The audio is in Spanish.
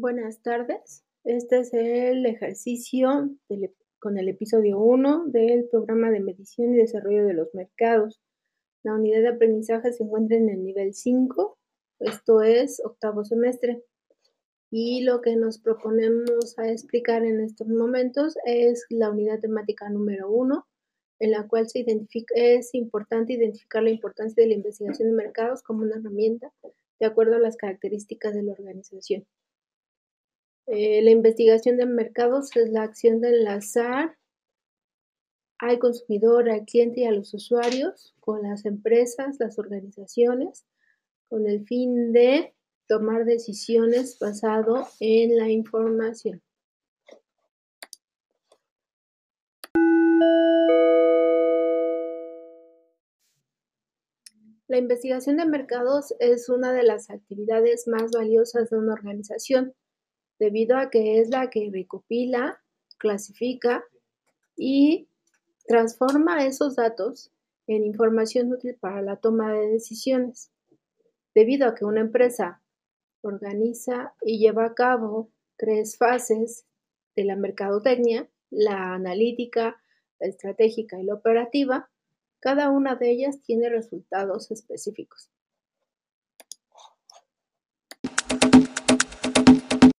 Buenas tardes. Este es el ejercicio con el episodio 1 del programa de medición y desarrollo de los mercados. La unidad de aprendizaje se encuentra en el nivel 5, esto es octavo semestre. Y lo que nos proponemos a explicar en estos momentos es la unidad temática número 1, en la cual es importante identificar la importancia de la investigación de mercados como una herramienta de acuerdo a las características de la organización. Eh, la investigación de mercados es la acción de enlazar al consumidor, al cliente y a los usuarios con las empresas, las organizaciones, con el fin de tomar decisiones basado en la información. La investigación de mercados es una de las actividades más valiosas de una organización debido a que es la que recopila, clasifica y transforma esos datos en información útil para la toma de decisiones. Debido a que una empresa organiza y lleva a cabo tres fases de la mercadotecnia, la analítica, la estratégica y la operativa, cada una de ellas tiene resultados específicos.